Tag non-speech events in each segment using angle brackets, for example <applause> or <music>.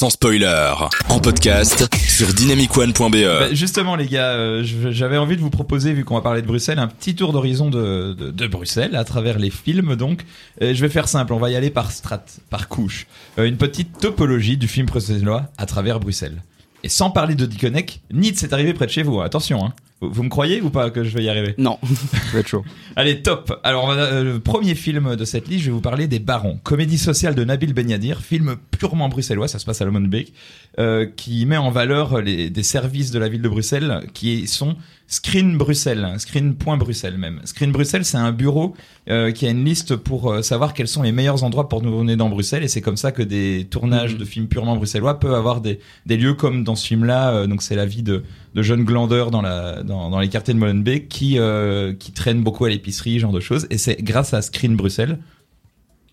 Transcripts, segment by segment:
sans spoiler, en podcast sur dynamicone.be. Bah, justement, les gars, euh, j'avais envie de vous proposer, vu qu'on va parler de Bruxelles, un petit tour d'horizon de, de, Bruxelles à travers les films. Donc, Euh, je vais faire simple. On va y aller par strat, par couche. Euh, une petite topologie du film bruxellois à travers Bruxelles. Et sans parler de Diconnec, ni de arrivé près de chez vous. hein. Attention, hein. Vous, me croyez ou pas que je vais y arriver Non. <laughs> Ça va être chaud. Allez, top. Alors, euh, le premier film de cette liste, je vais vous parler des Barons, comédie sociale de Nabil Benyadir, film purement bruxellois, ça se passe à Lomonbeek, euh, qui met en valeur les, des services de la ville de Bruxelles qui sont Screen Bruxelles, Screen.Bruxelles même. Screen Bruxelles, c'est un bureau euh, qui a une liste pour euh, savoir quels sont les meilleurs endroits pour nous venir dans Bruxelles, et c'est comme ça que des tournages Mhm. de films purement bruxellois peuvent avoir des, des lieux comme dans ce film-là. euh, donc c'est la vie de, de jeunes glandeurs dans, les quartiers de Molenbeek qui, euh, traînent beaucoup à l'épicerie, ce genre de choses. Et c'est grâce à Screen Bruxelles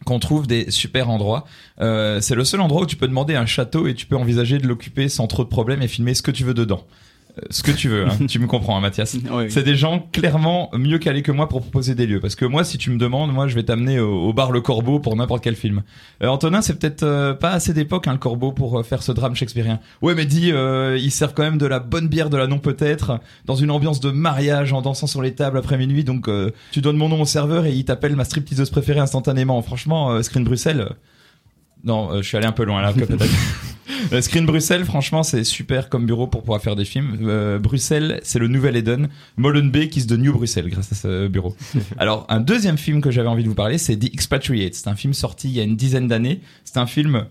qu'on trouve des super endroits. Euh, c'est le seul endroit où tu peux demander un château et tu peux envisager de l'occuper sans trop de problèmes et filmer ce que tu veux dedans. Ce que tu veux, hein. <laughs> tu me comprends, hein, Mathias. Oui. C'est des gens clairement mieux calés que moi pour proposer des lieux. Parce que moi, si tu me demandes, moi, je vais t'amener au, au bar Le Corbeau pour n'importe quel film. Euh, Antonin, c'est peut-être euh, pas assez d'époque, hein, le Corbeau, pour euh, faire ce drame shakespearien. Ouais, mais dis, euh, ils servent quand même de la bonne bière de la non peut-être, dans une ambiance de mariage, en dansant sur les tables après minuit. Donc, euh, tu donnes mon nom au serveur et il t'appelle ma stripteaseuse préférée instantanément. Franchement, euh, Screen Bruxelles. Non, euh, je suis allé un peu loin là, <laughs> peut-être. Screen Bruxelles, franchement, c'est super comme bureau pour pouvoir faire des films. Euh, Bruxelles, c'est le nouvel Eden. Molenbeek is the new Bruxelles grâce à ce bureau. <laughs> Alors, un deuxième film que j'avais envie de vous parler, c'est The Expatriate. C'est un film sorti il y a une dizaine d'années. C'est un film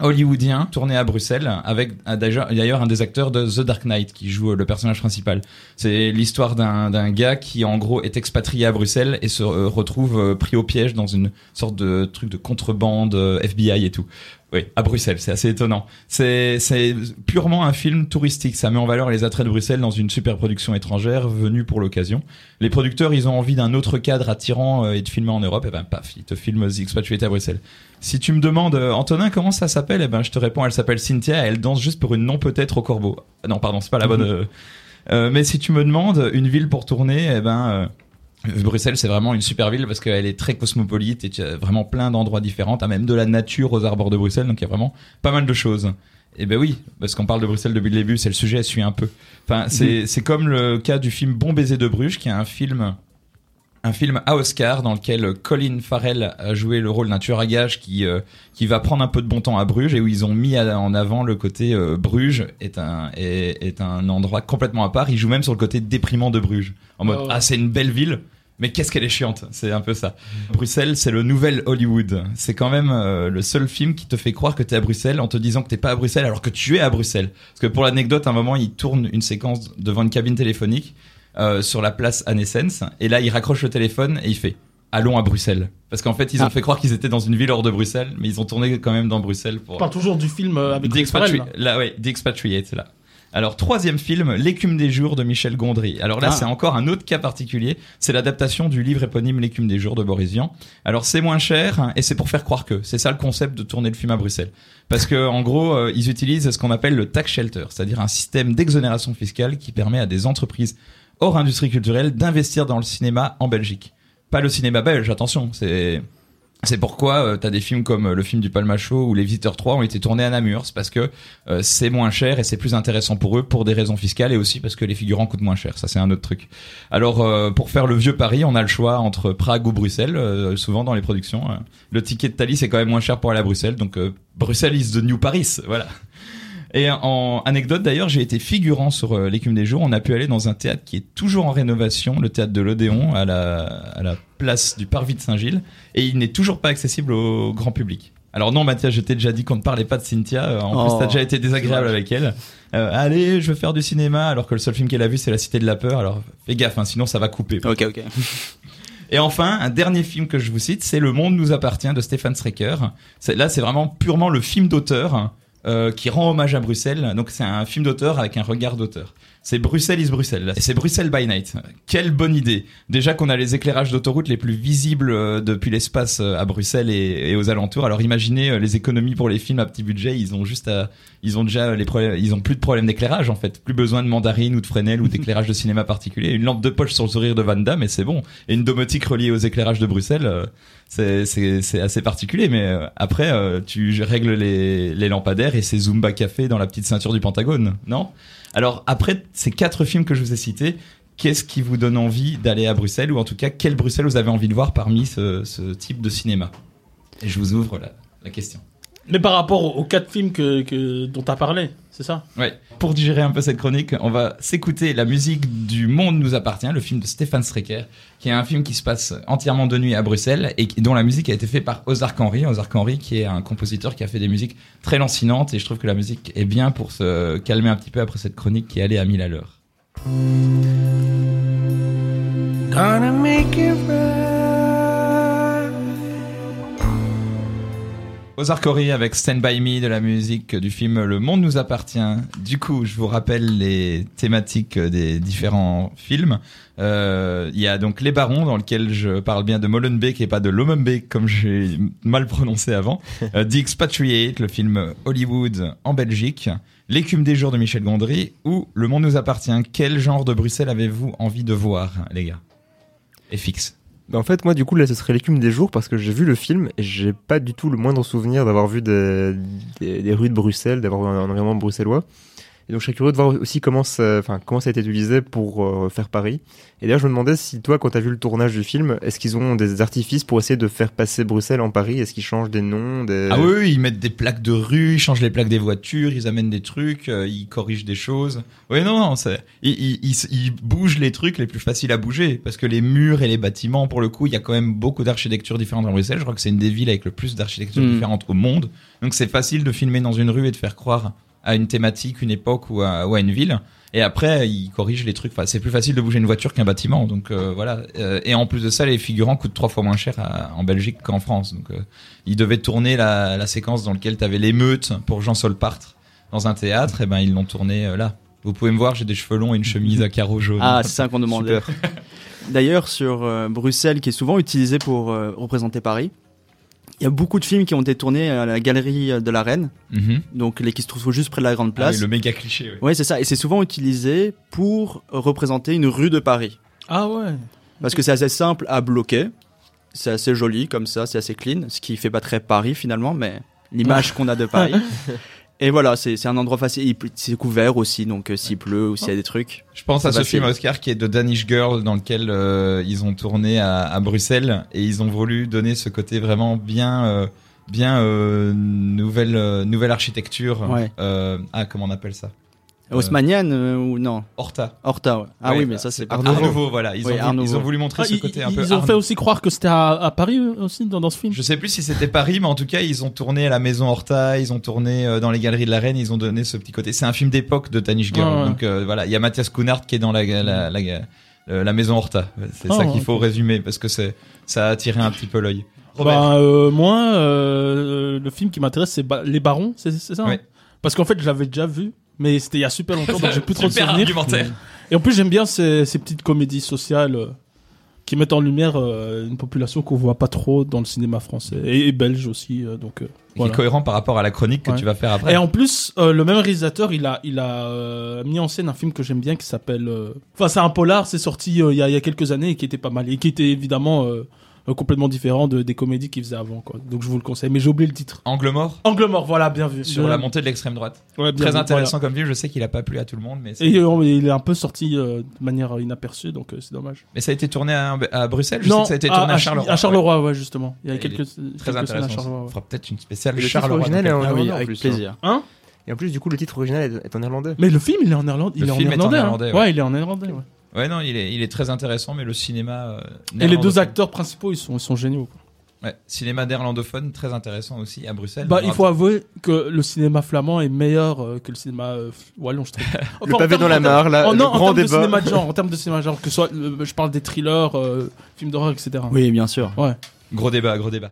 hollywoodien tourné à Bruxelles avec euh, d'ailleurs un des acteurs de The Dark Knight qui joue euh, le personnage principal. C'est l'histoire d'un gars qui en gros est expatrié à Bruxelles et se euh, retrouve euh, pris au piège dans une sorte de truc de contrebande euh, FBI et tout. Oui, à Bruxelles, c'est assez étonnant. C'est purement un film touristique. Ça met en valeur les attraits de Bruxelles dans une super production étrangère venue pour l'occasion. Les producteurs, ils ont envie d'un autre cadre attirant euh, et de filmer en Europe. Et ben paf, ils te filment The Expatriate à Bruxelles. Si tu me demandes, euh, Antonin, comment ça s'appelle? Eh ben, je te réponds, elle s'appelle Cynthia. et Elle danse juste pour une non peut-être au corbeau. Ah Non, pardon, c'est pas la bonne. euh, euh, mais si tu me demandes une ville pour tourner, eh ben. euh, Bruxelles, c'est vraiment une super ville parce qu'elle est très cosmopolite et tu as vraiment plein d'endroits différents. T'as même de la nature aux abords de Bruxelles, donc il y a vraiment pas mal de choses. Et ben oui, parce qu'on parle de Bruxelles depuis le début, c'est le sujet, suit un peu. Enfin, c'est comme le cas du film Bon baiser de Bruges, qui est un film un film à Oscar dans lequel Colin Farrell a joué le rôle d'un tueur à gages qui euh, qui va prendre un peu de bon temps à Bruges et où ils ont mis en avant le côté euh, Bruges est un est, est un endroit complètement à part. Il joue même sur le côté déprimant de Bruges en mode Oh. ah c'est une belle ville. Mais qu'est-ce qu'elle est chiante, c'est un peu ça. Bruxelles, c'est le nouvel Hollywood. C'est quand même euh, le seul film qui te fait croire que t'es à Bruxelles en te disant que t'es pas à Bruxelles alors que tu es à Bruxelles. Parce que pour l'anecdote, à un moment, il tourne une séquence devant une cabine téléphonique euh, sur la place Anessens et là, il raccroche le téléphone et il fait allons à Bruxelles. Parce qu'en fait, ils ont Ah. fait croire qu'ils étaient dans une ville hors de Bruxelles, mais ils ont tourné quand même dans Bruxelles pour. On parle toujours du film euh, avec The là, ouais, The Expatriate, là. Alors, troisième film, L'écume des jours de Michel Gondry. Alors là, Ah. c'est encore un autre cas particulier. C'est l'adaptation du livre éponyme L'écume des jours de Boris Vian. Alors, c'est moins cher hein, et c'est pour faire croire que. C'est ça le concept de tourner le film à Bruxelles. Parce que, en gros, euh, ils utilisent ce qu'on appelle le tax shelter, c'est-à-dire un système d'exonération fiscale qui permet à des entreprises hors industrie culturelle d'investir dans le cinéma en Belgique. Pas le cinéma belge, attention, c'est c'est pourquoi euh, t'as des films comme euh, le film du Palmacho ou Les Visiteurs 3 ont été tournés à Namur, c'est parce que euh, c'est moins cher et c'est plus intéressant pour eux pour des raisons fiscales et aussi parce que les figurants coûtent moins cher. Ça c'est un autre truc. Alors euh, pour faire le vieux Paris, on a le choix entre Prague ou Bruxelles, euh, souvent dans les productions. euh. Le ticket de Thalys est quand même moins cher pour aller à Bruxelles, donc Bruxelles is the new Paris, voilà. Et en anecdote d'ailleurs, j'ai été figurant sur euh, l'écume des jours. On a pu aller dans un théâtre qui est toujours en rénovation, le théâtre de l'Odéon, à la, à la place du Parvis de Saint-Gilles, et il n'est toujours pas accessible au grand public. Alors non, Mathias, je t'ai déjà dit qu'on ne parlait pas de Cynthia. Euh, En Oh, plus, t'as déjà été désagréable avec elle. Euh, allez, je veux faire du cinéma, alors que le seul film qu'elle a vu, c'est La Cité de la Peur. Alors fais gaffe, hein, sinon ça va couper. Ok, ok. Et enfin, un dernier film que je vous cite, c'est Le Monde nous appartient de Stéphane Strecker. Là, c'est vraiment purement le film d'auteur euh, qui rend hommage à Bruxelles. Donc, c'est un film d'auteur avec un regard d'auteur. C'est Bruxelles is Bruxelles. C'est Bruxelles by night. Quelle bonne idée. Déjà qu'on a les éclairages d'autoroute les plus visibles euh, depuis l'espace euh, à Bruxelles et, aux alentours. Alors imaginez euh, les économies pour les films à petit budget. Ils ont juste à, ils ont déjà les problèmes, ils ont plus de problèmes d'éclairage en fait. Plus besoin de mandarine ou de Fresnel ou d'éclairage de cinéma particulier. Une lampe de poche sur le sourire de Van Damme c'est bon. Et une domotique reliée aux éclairages de Bruxelles. c'est assez particulier mais après tu règles les les lampadaires et c'est Zumba Café dans la petite ceinture du Pentagone non? Alors après ces quatre films que je vous ai cités qu'est-ce qui vous donne envie d'aller à Bruxelles ou en tout cas quel Bruxelles vous avez envie de voir parmi ce, ce type de cinéma? Et je vous ouvre la, la question. Mais par rapport aux aux quatre films que, que, dont tu as parlé, c'est ça? Ouais. Pour digérer un peu cette chronique, on va s'écouter la musique du Monde nous appartient, le film de Stéphane Strecker, qui est un film qui se passe entièrement de nuit à Bruxelles et dont la musique a été faite par Ozark Henry. Ozark Henry, qui est un compositeur qui a fait des musiques très lancinantes et je trouve que la musique est bien pour se calmer un petit peu après cette chronique qui allait à mille à l'heure. Henry avec Stand By Me de la musique du film Le Monde nous appartient. Du coup, je vous rappelle les thématiques des différents films. Euh, Il y a donc Les Barons dans lequel je parle bien de Molenbeek et pas de Lomenbeek comme j'ai mal prononcé avant. <laughs> Euh, The Expatriate, le film Hollywood en Belgique. L'écume des jours de Michel Gondry ou Le Monde nous appartient. Quel genre de Bruxelles avez-vous envie de voir, les gars? Et fixe. Bah, en fait, moi, du coup, là, ce serait l'écume des jours parce que j'ai vu le film et j'ai pas du tout le moindre souvenir d'avoir vu des, rues de Bruxelles, d'avoir un environnement bruxellois. Et donc, je serais curieux de voir aussi comment ça, enfin, comment ça a été utilisé pour euh, faire Paris. Et d'ailleurs, je me demandais si toi, quand t'as vu le tournage du film, est-ce qu'ils ont des artifices pour essayer de faire passer Bruxelles en Paris? Est-ce qu'ils changent des noms des... Ah oui, ils mettent des plaques de rue, ils changent les plaques des voitures, ils amènent des trucs, euh, ils corrigent des choses. Oui, non, non, c'est, ils, ils, ils- ils bougent les trucs les plus faciles à bouger, parce que les murs et les bâtiments, pour le coup, il y a quand même beaucoup d'architecture différentes dans Bruxelles. Je crois que c'est une des villes avec le plus d'architecture Mm. différentes au monde. Donc c'est facile de filmer dans une rue et de faire croire à une thématique, une époque ou à, ou à une ville. Et après, ils corrigent les trucs. Enfin, c'est plus facile de bouger une voiture qu'un bâtiment. Donc euh, voilà. Euh, et en plus de ça, les figurants coûtent trois fois moins cher à- en Belgique qu'en France. Donc euh, ils devaient tourner la, la séquence dans laquelle tu avais l'émeute pour Jean Solpartre dans un théâtre. Et ben ils l'ont tourné euh, là. Vous pouvez me voir, j'ai des cheveux longs et une chemise à carreaux jaunes. Ah, c'est ça qu'on demandait. D'ailleurs, sur Bruxelles, qui est souvent utilisé pour représenter Paris, il y a beaucoup de films qui ont été tournés à la galerie de la Reine, Mhm. donc les qui se trouvent juste près de la Grande Ah Place. oui, le méga cliché. ouais. Ouais, c'est ça. Et c'est souvent utilisé pour représenter une rue de Paris. Ah ouais. Parce que c'est assez simple à bloquer. C'est assez joli comme ça, c'est assez clean. Ce qui fait pas très Paris finalement, mais l'image <laughs> qu'on a de Paris. <laughs> Et voilà, c'est c'est un endroit facile. Il- C'est couvert aussi, donc euh, s'il pleut ou s'il y a des trucs. Je pense à ce facile. film Oscar qui est de Danish Girl dans lequel euh, ils ont tourné à, à Bruxelles et ils ont voulu donner ce côté vraiment bien euh, bien euh, nouvelle euh, nouvelle architecture. Ouais. Euh, ah comment on appelle ça? Haussmannienne euh, ou non Horta. Horta, ouais. Ah Ouais, oui, mais ça c'est Art pas Nouveau, voilà. Ils, Oui, ont Art voulu, ils ont voulu montrer Ah, ce ils, côté un ils peu. ont Art fait aussi croire que c'était à, à Paris euh, aussi dans, dans ce film. Je sais plus si c'était Paris, mais en tout cas, ils ont tourné à la Maison Horta, ils ont tourné euh, dans les galeries de la Reine, ils ont donné ce petit côté. C'est un film d'époque de Tanish Girl. Ouais, ouais. Donc euh, voilà, il y a Mathias Kunart qui est dans la la, la, euh, la Maison Horta. C'est Ah, ça qu'il faut résumer parce que c'est ça a attiré un petit peu l'œil. Bah, euh, moi, euh, le film qui m'intéresse, c'est Ba- Les Barons, c'est ça hein. Parce qu'en fait, je l'avais déjà vu, mais c'était il y a super longtemps, donc j'ai plus trop de Super souvenirs. argumentaire. Et en plus, j'aime bien ces, ces petites comédies sociales euh, qui mettent en lumière euh, une population qu'on voit pas trop dans le cinéma français et, et belge aussi. euh, donc euh, Qui est cohérent par rapport à la chronique que Ouais. tu vas faire après. Et en plus, euh, le même réalisateur, il a, il a euh, mis en scène un film que j'aime bien qui s'appelle. euh, Enfin, c'est un polar, c'est sorti euh, il y, a, il y a quelques années et qui était pas mal et qui était évidemment euh, euh, complètement différent de, des comédies qu'il faisait avant. Quoi. Donc je vous le conseille, mais j'ai oublié le titre. Angle mort Angle mort, voilà, bien vu. sur la montée de l'extrême droite. ouais, bien Très vu, intéressant comme film. Je sais qu'il a pas plu à tout le monde, mais. Et euh, il est un peu sorti euh, de manière inaperçue, donc euh, c'est dommage. mais ça a été tourné à, à Bruxelles? Je sais que ça a été tourné à, Charleroi. À Charleroi, ouais, justement. Il y a Et quelques, Très scènes à intéressant. Charleroi. On fera peut-être une spéciale Et le titre Charleroi. original est en Ah en avec plus, plaisir. Hein? Et en plus, du coup, le titre original est, en néerlandais. Mais le film, il est en néerlandais. Il Le est en film est en néerlandais. hein. néerlandais, ouais. ouais. il est en néerlandais. ouais. Ouais, non, il est, il est très intéressant, mais le cinéma. euh, Et les deux acteurs principaux, ils sont, ils sont géniaux. quoi. Ouais, cinéma néerlandophone, très intéressant aussi à Bruxelles. Bah, il faut avouer que le cinéma flamand est meilleur euh, que le cinéma euh, wallon, je trouve. <laughs> Enfin, Le en pavé dans la en mare, là, Oh le non, en grand termes de débat. cinéma de genre, en <laughs> termes de cinéma de genre, que soit, euh, je parle des thrillers, euh, films d'horreur, etc. Oui, bien sûr. Ouais. Gros débat, gros débat.